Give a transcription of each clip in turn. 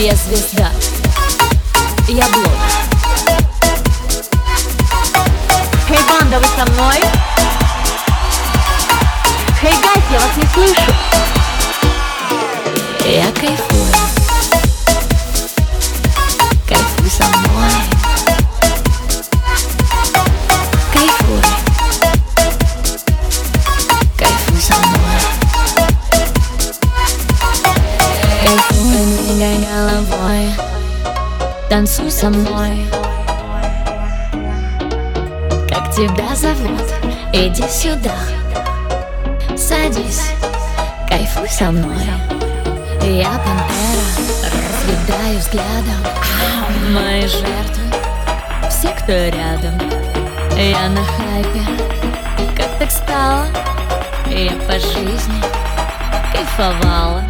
Я звезда, я блогер Хей, банда, вы со мной? Хей, гайс, я вас не слышу. Я кайфую головой Танцуй со мной. Как тебя зовут? Иди сюда. Садись, кайфуй со мной. Я пантера, разъедаю взглядом Мои жертвы, все, кто рядом. Я на хайпе, как так стало? Я по жизни кайфовала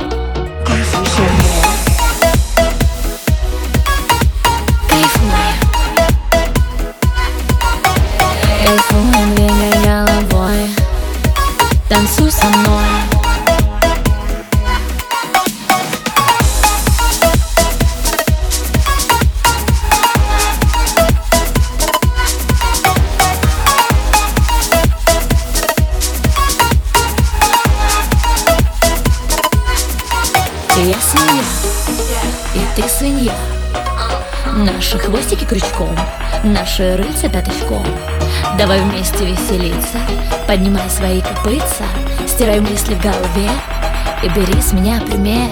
Я свинья, и ты свинья. Наши хвостики крючком, наши рыльца пяточком Давай вместе веселиться, поднимай свои копытца Стирай мысли в голове и бери с меня пример